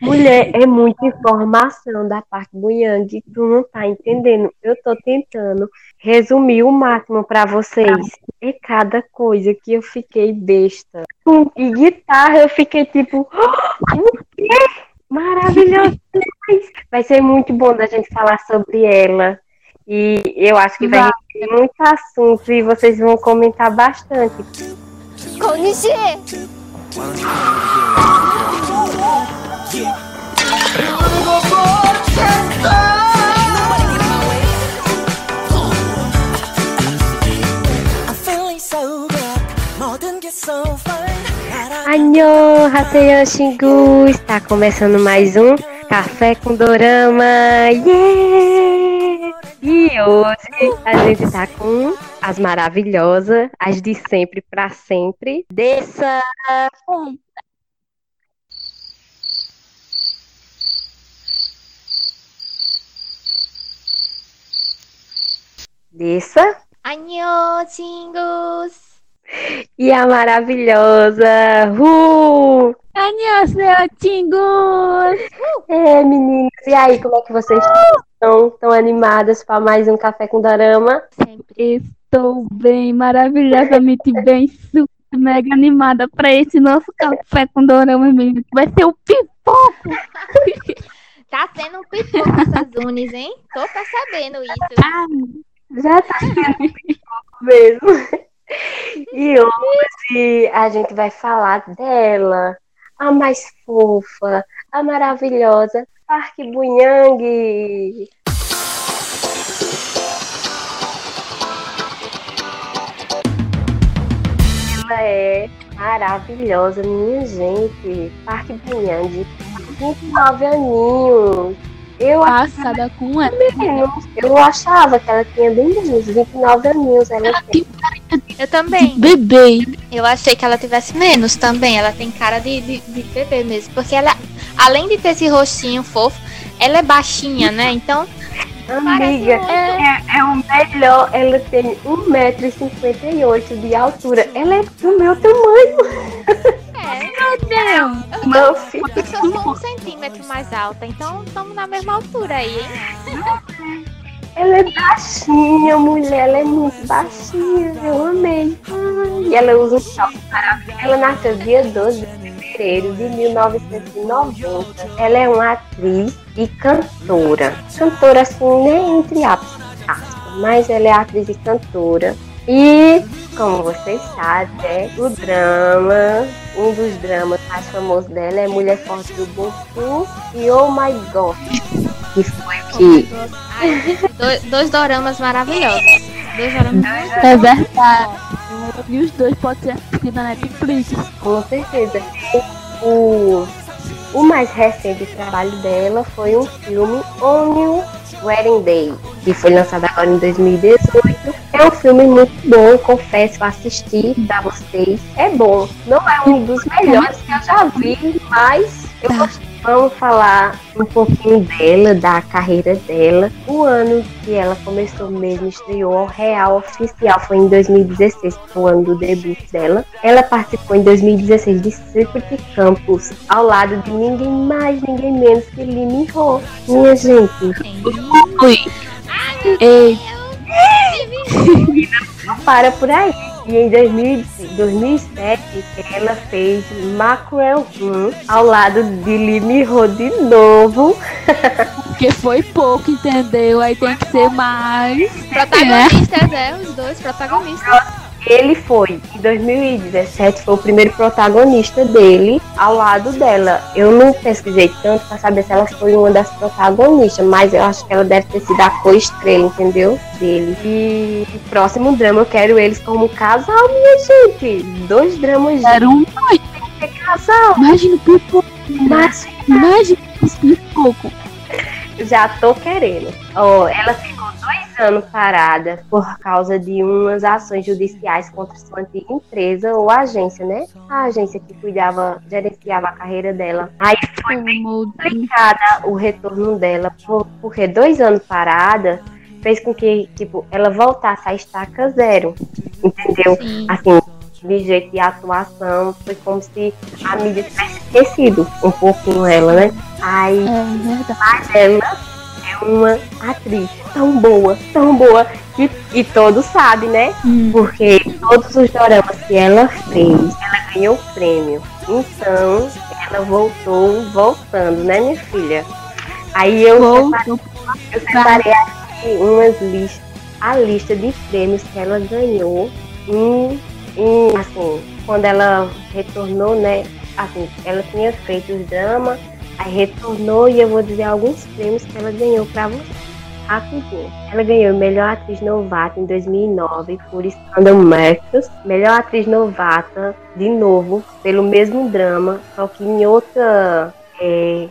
Mulher, é muita informação da parte do Yang, tu não tá entendendo. Eu tô tentando resumir o máximo para vocês. É cada coisa que eu fiquei besta. E guitarra, eu fiquei tipo, o quê? Maravilhoso! Vai ser muito bom da gente falar sobre ela. E eu acho que vai ter muito assunto e vocês vão comentar bastante. Konnichiwa! Anyo, Haseyo! Está começando mais um Café com Dorama! Yeah! E hoje a gente está com as maravilhosas, as de sempre para sempre, dessa Dessa Annyeong, Chingus! e a maravilhosa Ru! Tingus! É, meninas, e aí, como é que vocês estão? Tão animadas para mais um Café com Dorama? Sempre. Estou bem, maravilhosamente bem, super mega animada para esse nosso café com dorama, menino. que Vai ser o pipoco! Tá sendo um pipoco essas unis, hein? Tô percebendo isso. Ah, Já tá sendo mesmo. E hoje a gente vai falar dela, a mais fofa, a maravilhosa Park Bunhang. Ela é maravilhosa, minha gente. Park Bunhang, 29 aninhos. Eu passada com ela. menos. Eu achava que ela tinha bem menos, 29 aninhos. Ela tem. Eu também. Bebê. Eu achei que ela tivesse menos também. Ela tem cara de, de, de bebê mesmo. Porque ela, além de ter esse rostinho fofo, ela é baixinha, né? Então, Amiga, é, é o melhor. Ela tem 1,58m de altura. Ela é do meu tamanho. é. Deus. Meu filho. Eu sou um centímetro mais alta. Então, estamos na mesma altura aí, hein? Ela é baixinha, mulher. Ela é muito baixinha. Eu amei. E ela usa um salto maravilhoso. Ela nasceu dia 12 de fevereiro de 1990. Ela é uma atriz e cantora. Cantora, assim, nem entre aspas, mas ela é atriz e cantora. E, como vocês sabem, é o drama, um dos dramas mais famosos dela é Mulher Forte do Boku e Oh My God, que foi que Ai, dois, dois doramas maravilhosos. Dois doramas É verdade. E os dois podem ser assistidos na Netflix. Com certeza. O, o mais recente trabalho dela foi um filme On Your Wedding Day, que foi lançado agora em 2018. É um filme muito bom, confesso, assisti pra vocês. É bom. Não é um dos melhores que eu já vi, mas eu gostei. Vamos falar um pouquinho dela, da carreira dela. O ano que ela começou mesmo, estreou real oficial, foi em 2016, que foi o ano do debut dela. Ela participou em 2016 de Secret Campus, ao lado de ninguém mais, ninguém menos que Lee Min Ho. Minha gente, Ui. Ei, não para por aí. E em 2000 2007, ela fez Mackerel Room ao lado de Lee Min Ho de novo. porque foi pouco, entendeu? Aí tem que ser mais. protagonistas, é, os dois protagonistas. Ele foi, em 2017, foi o primeiro protagonista dele ao lado dela. Eu não pesquisei tanto pra saber se ela foi uma das protagonistas, mas eu acho que ela deve ter sido a co-estrela, entendeu? Dele. E o próximo drama eu quero eles como casal, minha gente. Dois dramas Era um. de casal. Imagina o pipoco. Mas Imagina o pipoco. já tô querendo. Ó, ela ficou anos parada por causa de umas ações judiciais contra sua antiga empresa ou agência, né? A agência que cuidava, gerenciava a carreira dela. Aí foi complicada o retorno dela, por- porque dois anos parada fez com que, tipo, ela voltasse a estaca zero, entendeu? Sim. Assim, de jeito de atuação, foi como se a mídia tivesse esquecido um pouquinho ela, né? Aí É mas ela é uma atriz tão boa, tão boa, que, e todos sabem, né? Hum. Porque todos os doramas que ela fez, ela ganhou prêmio. Então, ela voltou voltando, né, minha filha? Aí eu, separei, eu separei aqui umas listas, a lista de prêmios que ela ganhou em, em, assim, quando ela retornou, né? Assim, ela tinha feito os dramas, aí retornou e eu vou dizer alguns prêmios que ela ganhou pra você. Rapidinho. Ela ganhou Melhor Atriz Novata em 2009 por Scandal Marcus. Melhor Atriz Novata, de novo, pelo mesmo drama, só que em outra, é,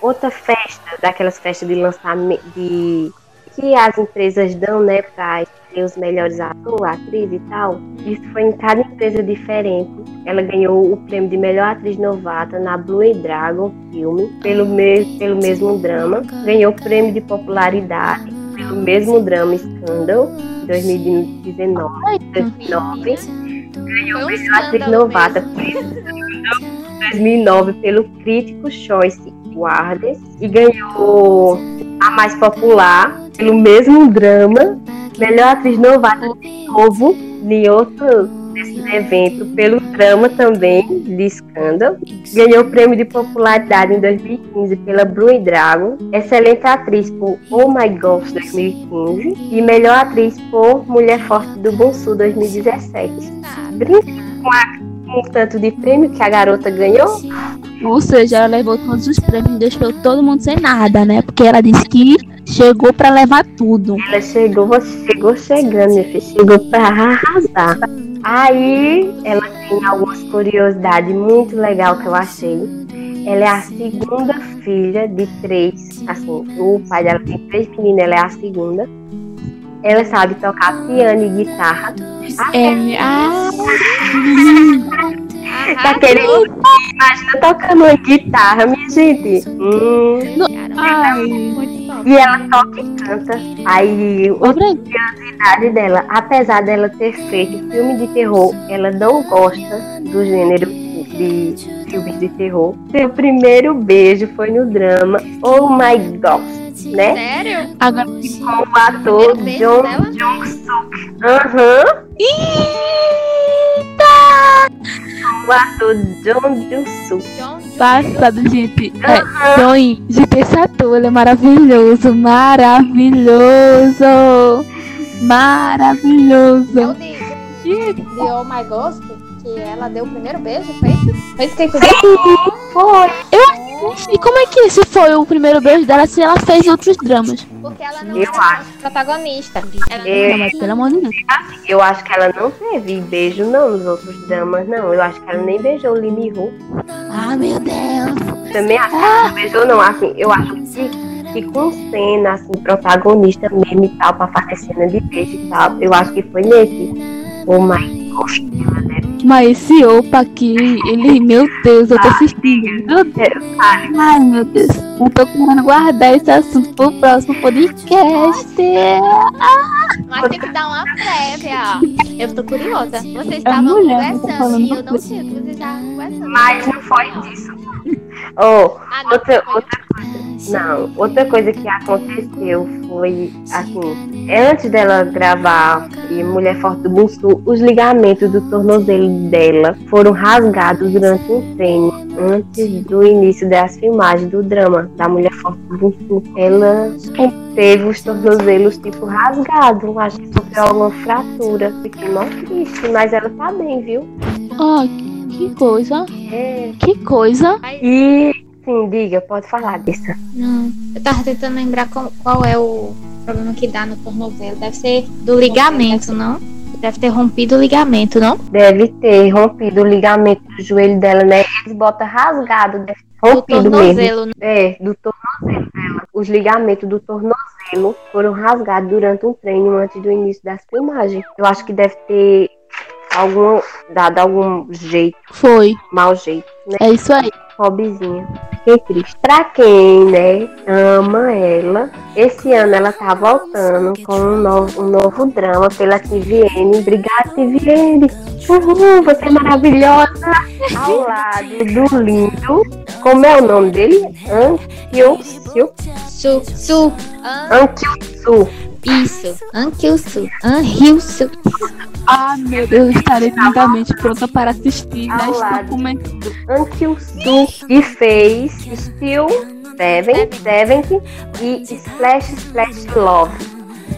outra festa, daquelas festas de lançamento, de, que as empresas dão, né, escolher os melhores atores, atriz e tal. Isso foi em cada empresa diferente. Ela ganhou o prêmio de melhor atriz novata na Blue Dragon filme, pelo, me pelo mesmo drama. Ganhou o prêmio de popularidade pelo mesmo drama Scandal, em 2019. 2009. Ganhou melhor atriz novata em 2009 pelo Crítico Choice Awards e ganhou a mais popular pelo mesmo drama, melhor atriz novata de novo em outro desse evento pelo drama também de Scandal. Ganhou o prêmio de popularidade em 2015 pela Blue Dragon, excelente atriz por Oh My God 2015 e melhor atriz por Mulher Forte do Bom Sul 2017. Brinca com, a, com o tanto de prêmio que a garota ganhou? Ou seja, ela levou todos os prêmios e deixou todo mundo sem nada, né? Porque ela disse que chegou pra levar tudo. Ela chegou, você chegou chegando, minha filha. Chegou pra arrasar. Aí ela tem algumas curiosidades muito legal que eu achei. Ela é a segunda filha de três. Assim, o pai dela tem três meninas, ela é a segunda. Ela sabe tocar piano e guitarra. É, ah, Daquele. Imagina tocando uma guitarra, minha gente. Hum. ai. E ela toca e canta. Aí, outra curiosidade dela, apesar dela ter feito filme de terror, ela não gosta do gênero de filmes de terror. Seu primeiro beijo foi no drama Oh My God, né? Sério? agora Com o ator John dela? Jong-suk. Aham. Com o ator John Jung-suk. John Jung. passado, gente. É, Doi, gente, esse ator, ele é maravilhoso, maravilhoso, É o maravilhoso. de, de Oh My Ghost, que ela deu o primeiro beijo, foi isso? Foi isso que ele fez? Foi. E como é que esse foi o primeiro beijo dela se ela fez outros dramas? Porque ela não Eu acho. protagonista. Ela não É. Não, mas pelo amor de Deus. Eu acho que ela não teve beijo, não, nos outros dramas, não. Eu acho que ela nem beijou o Lee Min-ho. Ah, meu Deus. Também acho que ela não beijou, não. Assim, eu acho que, que com cena, assim, protagonista mesmo e tal, pra fazer cena de beijo e tal, eu acho que foi nesse. Oh my gosh, ela deve Mas esse opa aqui, ele, meu Deus, eu tô assistindo. Meu Deus. Ai, meu Deus. Eu tô querendo guardar esse assunto pro próximo podcast. Mas tem que dar uma prévia. Eu tô curiosa. Vocês É estavam conversando falando e eu não sei o que vocês estavam conversando. Mas não foi disso. Oh, Ah, não, outra, foi- outra coisa. Não, outra coisa que aconteceu foi assim, antes dela gravar e Mulher Forte do Bunsu, os ligamentos do tornozelo dela foram rasgados durante um treino antes do início das filmagens do drama da Mulher Forte do Bunsu. Ela teve os tornozelos tipo rasgados, acho que sofreu alguma fratura. Fiquei mó triste, mas ela tá bem, viu? Ó, que coisa. É. Que coisa. E sim, diga, pode falar disso. Não, eu tava tentando lembrar qual, qual é o problema que dá no tornozelo. Deve ser do ligamento, não? Deve ter rompido o ligamento, não? Deve ter rompido o ligamento do joelho dela, né? Eles botam rasgado, deve ter Do rompido mesmo. tornozelo. né? É, do tornozelo dela. Os ligamentos do tornozelo foram rasgados durante um treino antes do início das filmagens. Eu acho que deve ter algum, dado algum jeito, Foi. mau jeito, né? É isso aí. Pobrezinha. Fiquei triste. Pra quem, né, ama ela, esse ano ela tá voltando com um novo, um novo drama pela TVN. Obrigada, TVN. Uhul, você é maravilhosa. Ao lado do lindo. Como é o nome dele? Ankyo Su, su, an, Ankyo isso, Ankyusu, Anhyusu. Ah, meu Deus, estarei lindamente pronta para assistir Ao neste documento. Ankyo-Su e fez Still Seven, Seventh e Splash Splash Love.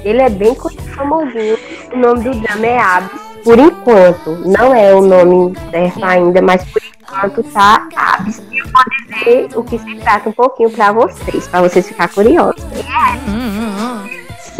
Ele é bem famosinho. O nome do drama é Abyss. Por enquanto, não é o nome certo ainda, mas por enquanto tá Abyss. Eu vou dizer o que se trata um pouquinho pra vocês, pra vocês ficarem curiosos. Hum, hum, hum.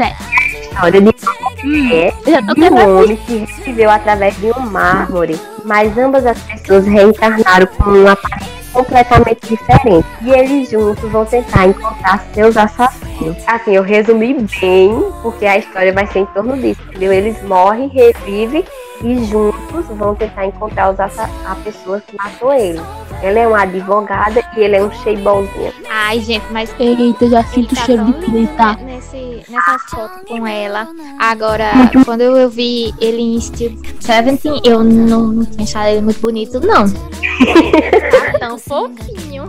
Sério. História de uma mulher Já tô e um homem que reviveu através de um mármore, mas ambas as pessoas reencarnaram com uma aparência completamente diferente. E eles juntos vão tentar encontrar seus assassinos. Assim, eu resumi bem, porque a história vai ser em torno disso, entendeu? Eles morrem, revivem e juntos vão tentar encontrar os assa- a pessoa que matou ele. Ela é uma advogada e ele é um cheibolzinho. Ai, gente, mas Eita, já sinto o tá cheiro de né, nesse, nessa foto com ela. Agora, quando eu vi ele em Steel 17, eu não, não tinha achado ele muito bonito, não. Tá tão fofinho.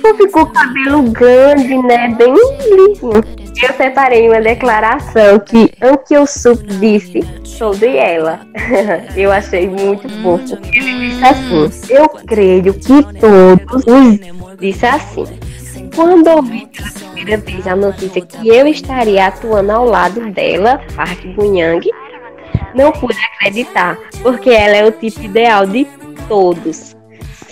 Só ficou com o cabelo grande, né? Bem lisinho. Eu separei uma declaração que Ankyo-Sup disse sobre ela. Eu achei muito fofo. Ele disse assim: Eu creio que todos os. Disse assim. Quando ouvi pela primeira vez a notícia que eu estaria atuando ao lado dela, Park Bunyang, não pude acreditar, porque ela é o tipo ideal de todos.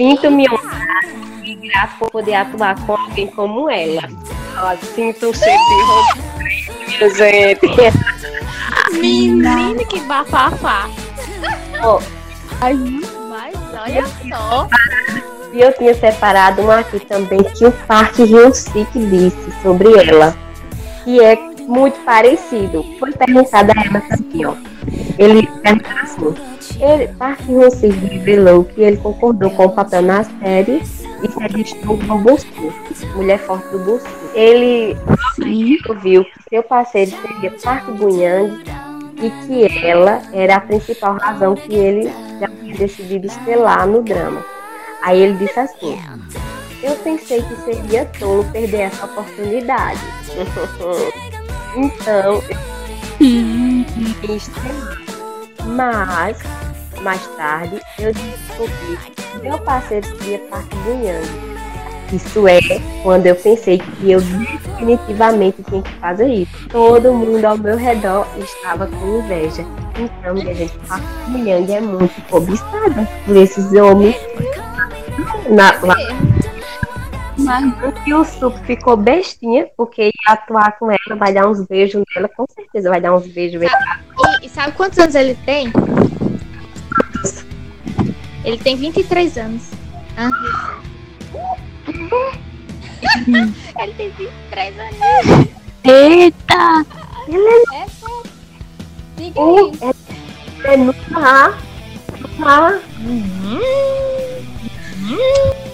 Sinto-me honrado e grato por poder atuar com alguém como ela. Ó, Sinto um cheiro de roupa, gente. Menino, que bafafá. Ó, Ai, Mas olha só. E eu tinha separado uma aqui também que o Park Hyun-sik disse sobre ela, que é muito parecido. Foi perguntado a ela assim, ó. Ele perguntou assim, ele, Park Hyun-sik revelou que ele concordou com o papel na série e se registrou como Bolsu, Mulher Forte do Bolsu. Ele viu que seu parceiro seria Park Bunyang e que ela era a principal razão que ele já tinha decidido estrelar no drama. Aí ele disse assim: Eu pensei que seria tolo perder essa oportunidade. então, eu. Mas, mais tarde, eu descobri que meu parceiro seria Park Bunyang. Isso é quando eu pensei que eu definitivamente tinha que fazer isso. Todo mundo ao meu redor estava com inveja. Então, minha gente, Park Bunyang é muito cobiçada por esses homens. Na, lá, Mas e o Sup ficou bestinha, porque ia atuar com ela, vai dar uns beijos nela, com certeza vai dar uns beijos. E, e sabe quantos anos ele tem? Ele tem 23 anos. Ah. ele tem 23 anos. Eita! É sério. Diga Uh, aí. é, é no mar. No mar.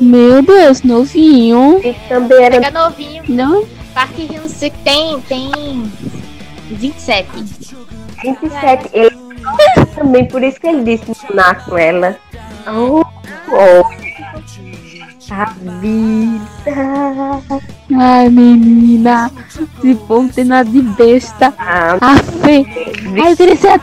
Meu Deus, novinho. E também era Pega novinho. Não, Park Hyun-sik tem, tem 27. 27. Ele também, por isso que ele disse ensinar com ela. Oh, oh. A vida. ai menina, se for não tem nada de besta. Ah, A fé. Ai, eu queria ser.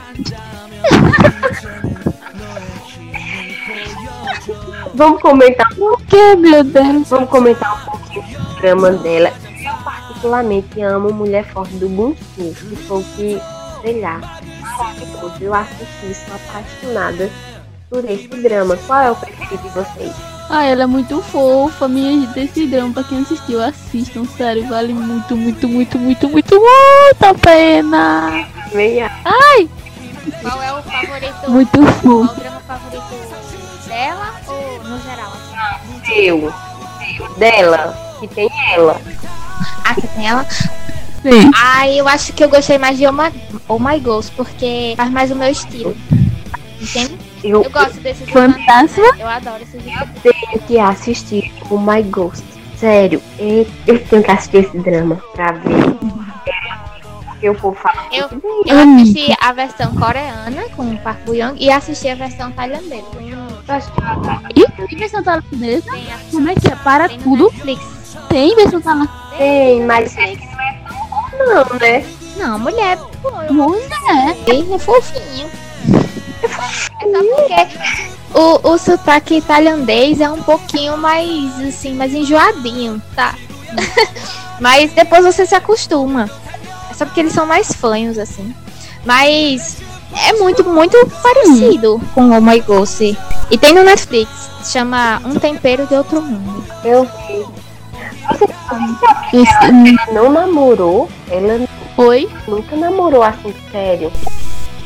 vamos comentar O que, meu Deus? Vamos comentar um pouquinho do drama dela. Eu particularmente amo Mulher Forte do Bunsu, que foi o que, sei lá, maravilhoso. Eu assisti, sou apaixonada por esse drama. Qual é o preferido de vocês? Ah, ela é muito fofa, minha gente. Esse drama, pra quem assistiu, assistam, sério, vale muito, muito, muito, muito, muito, muito a pena. Meia. Qual é o favorito? Muito Qual fofo. o drama favorito dela ou no geral? Seu. Seu. Dela. Que tem ela. Ah, você tem ela? Sim. Ah, eu acho que eu gostei mais de Oh My, oh My Ghost, porque faz mais o meu estilo. Entende? Eu Eu gosto desses Fantasma. Eu adoro esses tenho que assistir o My Ghost. Sério, eu, eu tenho que assistir esse drama pra ver. Eu vou falar. Eu, eu assisti a versão coreana com o Park Bo Young e assisti a versão tailandesa. E versão tailandesa? Tem, Como é que é? Para tem tudo. Netflix. Tem versão tailandesa. Tem, mas é que não é tão bom, não, né? Não, mulher, pô, eu Mulher. É fofinho. É só porque o, o sotaque tailandês é um pouquinho mais, assim, mais enjoadinho, tá? Mas depois você se acostuma. É só porque eles são mais fanhos, assim. Mas é muito, muito parecido com o My Ghost. E tem no Netflix. Chama Um Tempero de Outro Mundo. Eu vi. Esse- Ela não namorou, ela Oi? nunca namorou assim, sério.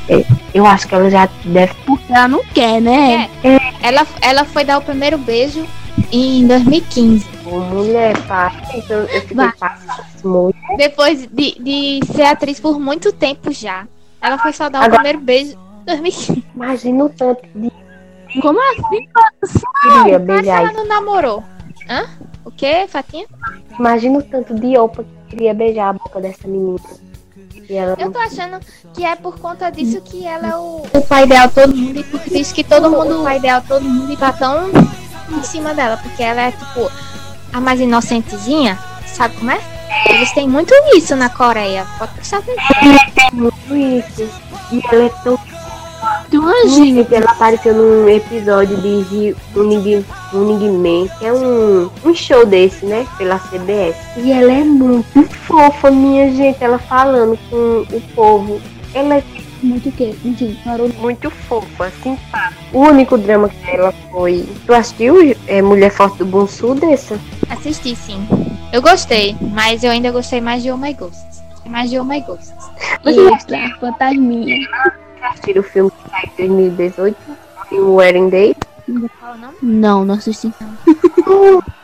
É, Eu acho que ela já deve Porque ela não quer, né? Ela, ela foi dar o primeiro beijo em 2015. ter mulher, pá. Então eu fiquei passíssimo. Depois de, de ser atriz por muito tempo já. Ela foi só dar o Agora- primeiro beijo em 2015. Imagina o tanto de Como assim? queria Mas beijar. ela não namorou. Hã? O quê, Fatinha? Imagina o tanto de opa que queria beijar a boca dessa menina. Eu tô achando que é por conta disso que ela é o, o pai dela todo mundo e por isso que todo mundo o pai dela todo mundo tá tão em cima dela, porque ela é tipo a mais inocentezinha, sabe como é? Eles têm muito isso na Coreia, pode prestar atenção. muito isso. E ela é tão Tem. Gente, ela apareceu num episódio de Rio- Running, Running Man, que é um, um show desse, né? Pela CBS. E ela é muito fofa, minha gente. Ela falando com o povo. Ela é Muito o quê? Parou. muito fofa, simpática. O único drama que ela foi. Tu assistiu é, Mulher Forte do Bonsu dessa? Assisti sim. Eu gostei, mas eu ainda gostei mais de Oh My Ghost. Mais de Oh My Ghost. Extra, fantasminha. Assistiram o filme que saiu em 2018, em Wedding Day. O? Não, não assisti.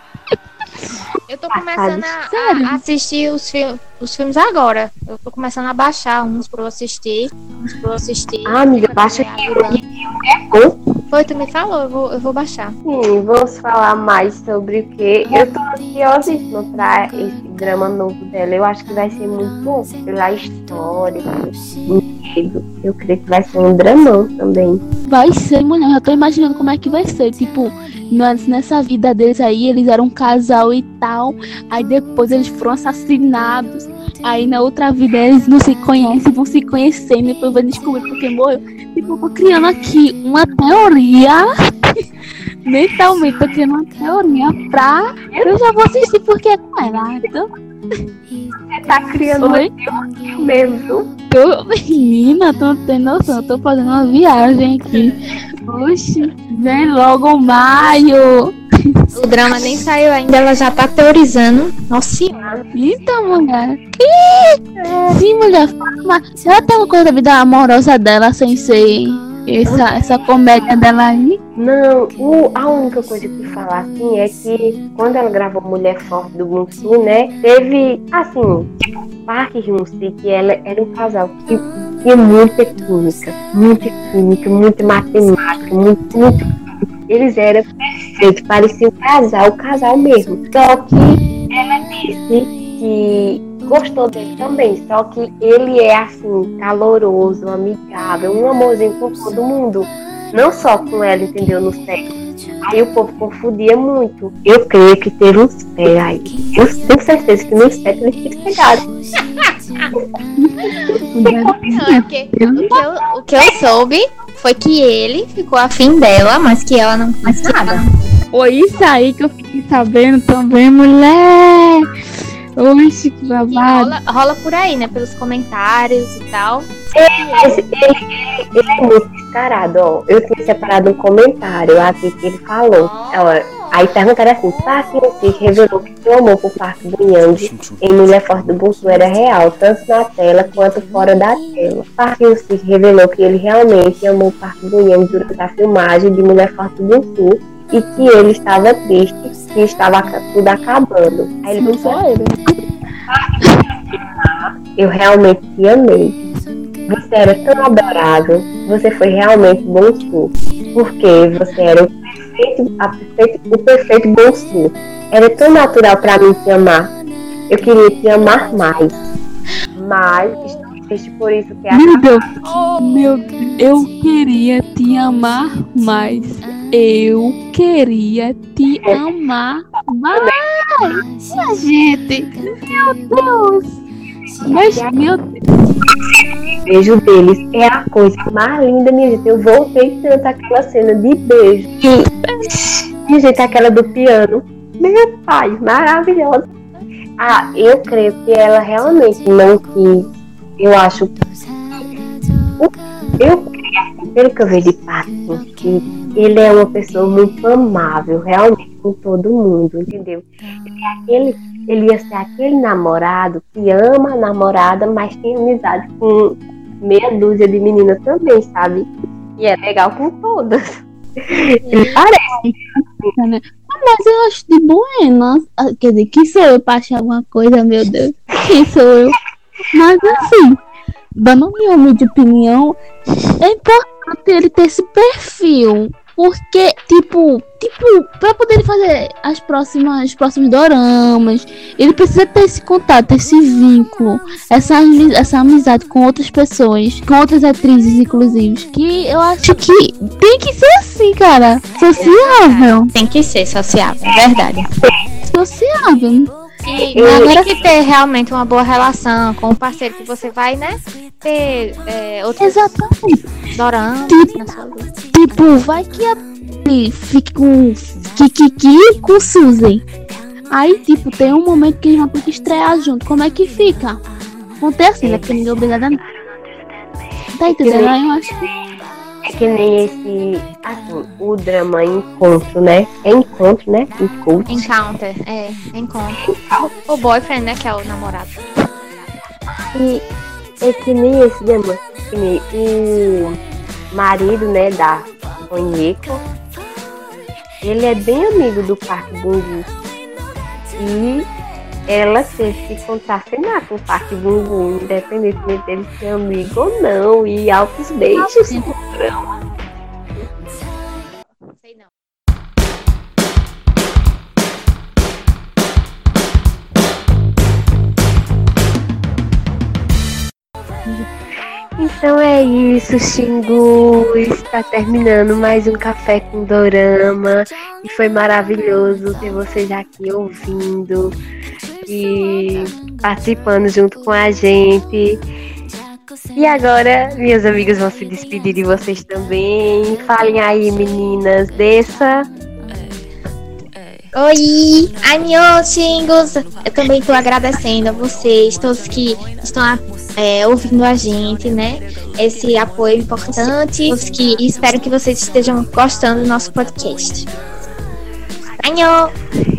Eu tô começando a, a assistir os, fil os filmes agora. Eu tô começando a baixar uns pra eu assistir. Uns pra eu assistir. Ah, amiga, baixa aqui. É bom. Foi, tu me falou, eu vou, eu vou baixar. Sim, vamos falar mais sobre o que. Eu tô ansiosíssima pra esse drama novo dela. Eu acho que vai ser muito bom. Pela história. Eu creio que vai ser um dramão também. Vai ser, mulher. Eu já tô imaginando como é que vai ser. Tipo, nessa vida deles aí, eles eram um casal e tal. Aí depois eles foram assassinados. Aí na outra vida eles não se conhecem, vão se conhecendo. Depois vão descobrir porque morreu. Tipo, eu tô criando aqui uma teoria. Mentalmente, tô criando uma teoria pra. Eu já vou assistir porque é com ela. Então, Você tá criando Oi? um mesmo, viu? tô... Menina, tu não tem noção. Eu tô fazendo uma viagem aqui. Oxi, vem logo maio. O drama nem saiu ainda, ela já tá teorizando. Nossa senhora. Então, mulher. Ih, Sim, mulher. Mas ela tem uma coisa da vida amorosa dela sem ser essa, essa comédia dela aí? Não, o- a única coisa que falar assim é que quando ela gravou Mulher Forte do Gunsu, né? Teve, assim, Park Hyun-sik, que ela era um casal que tinha muita química, muita química, muita matemática, muito, muito. Eles eram perfeitos, pareciam um casal, casal mesmo. Só que ela disse que gostou dele também, só que ele é assim, caloroso, amigável, um amorzinho com todo mundo. Não só com ela, entendeu? No set. Aí o povo confundia muito. Eu creio que teve uns pés aí. Eu tenho certeza que no set eles pegaram. Mulher, Não, é porque o que, eu, o que eu soube foi que ele ficou afim dela, mas que ela não fez nada. Foi isso aí que eu fiquei sabendo também, mulher. Oxe, que babado. rola, rola por aí, né? Pelos comentários e tal. Mas ele, ele, ele é muito descarado, ó. Eu tinha separado um comentário aqui que ele falou. Ó, aí perguntaram assim, Park Hyun-sik revelou que seu amor por Park Bo-young em Mulher Forte do Bunsu era real, tanto na tela quanto fora da tela. Park Hyun-sik revelou que ele realmente amou Park Bo-young durante a filmagem de Mulher Forte do Bunsu e que ele estava triste, que estava tudo acabando. Aí ele Não pensou, sou ele. eu realmente te amei. você era tão adorado, você foi realmente bonzinho, porque você era o perfeito, a perfeito, o perfeito bonzinho. Era tão natural para mim te amar. Eu queria te amar mais. Mas triste por isso que Meu Deus, meu Deus, eu queria te amar mais. Eu queria te amar mais. Minha gente, meu Deus. Mas, meu Deus. beijo deles é a coisa mais linda, minha gente. Eu voltei tanto aquela cena de beijo. Minha gente, aquela do piano. Meu pai, maravilhosa. Ah, eu creio que ela realmente não quis. Eu acho. Eu pelo que eu vejo de Pato, que ele é uma pessoa muito amável, realmente, com todo mundo, entendeu? Ele, é ele ia ser aquele namorado que ama a namorada, mas tem amizade com meia dúzia de meninas também, sabe? E é legal com todas. Ele parece. Mas eu acho de buenas. Ah, Quer dizer, que sou eu pra achar alguma coisa, meu Deus? Quem sou eu? Mas assim, dando minha humilde opinião, é importante ele ter esse perfil. Porque, tipo, tipo, pra poder fazer as próximas, os próximos doramas, ele precisa ter esse contato, esse vínculo, essa, essa amizade com outras pessoas, com outras atrizes, inclusive. Que eu acho que tem que ser assim, cara. Sociável. Tem que ser sociável, é verdade. Sociável. E Eu- agora tem que ter realmente uma boa relação com o parceiro que você vai, né? Ter é, outros Exatamente. na sua vida. Tipo, vai que a fique com Kikiki com Suzy. Aí, tipo, tem um momento que eles vão ter que estrear junto. Como é que fica? Acontece, né? Porque ninguém é obrigado a. Tá entendendo? Aí eu acho que. É que nem esse, assim, o drama encontro, né? É encontro, né? Encontro. Encounter, é, encontro. O boyfriend, né? Que é o namorado. E é que nem esse drama. Que nem o marido, né, da Onyeko. Ele é bem amigo do Park Bungu. E ela teve que contracenar com o Park Bungu, independentemente dele ser amigo ou não. E altos beijos. Sei não. Então é isso, Xingu. Está terminando mais um café com Dorama. E foi maravilhoso ter vocês aqui ouvindo e participando junto com a gente. E agora, minhas amigas vão se despedir de vocês também. Falem aí, meninas, dessa. Oi, Anyo, Xingos. Eu também estou agradecendo a vocês, todos que estão é, ouvindo a gente, né? Esse apoio importante. Todos que espero que vocês estejam gostando do nosso podcast. Anyo!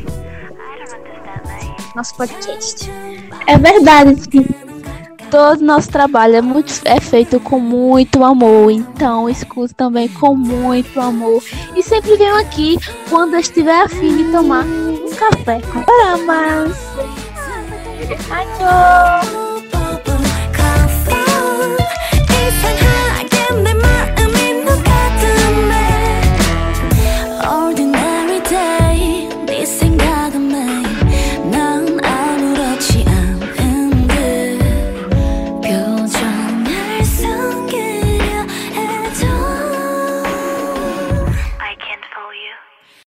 Nosso podcast. É verdade. Todo nosso trabalho é, muito, é feito com muito amor. Então, escute também com muito amor. E sempre venham aqui quando estiver afim de tomar um café com dramas. Adiós!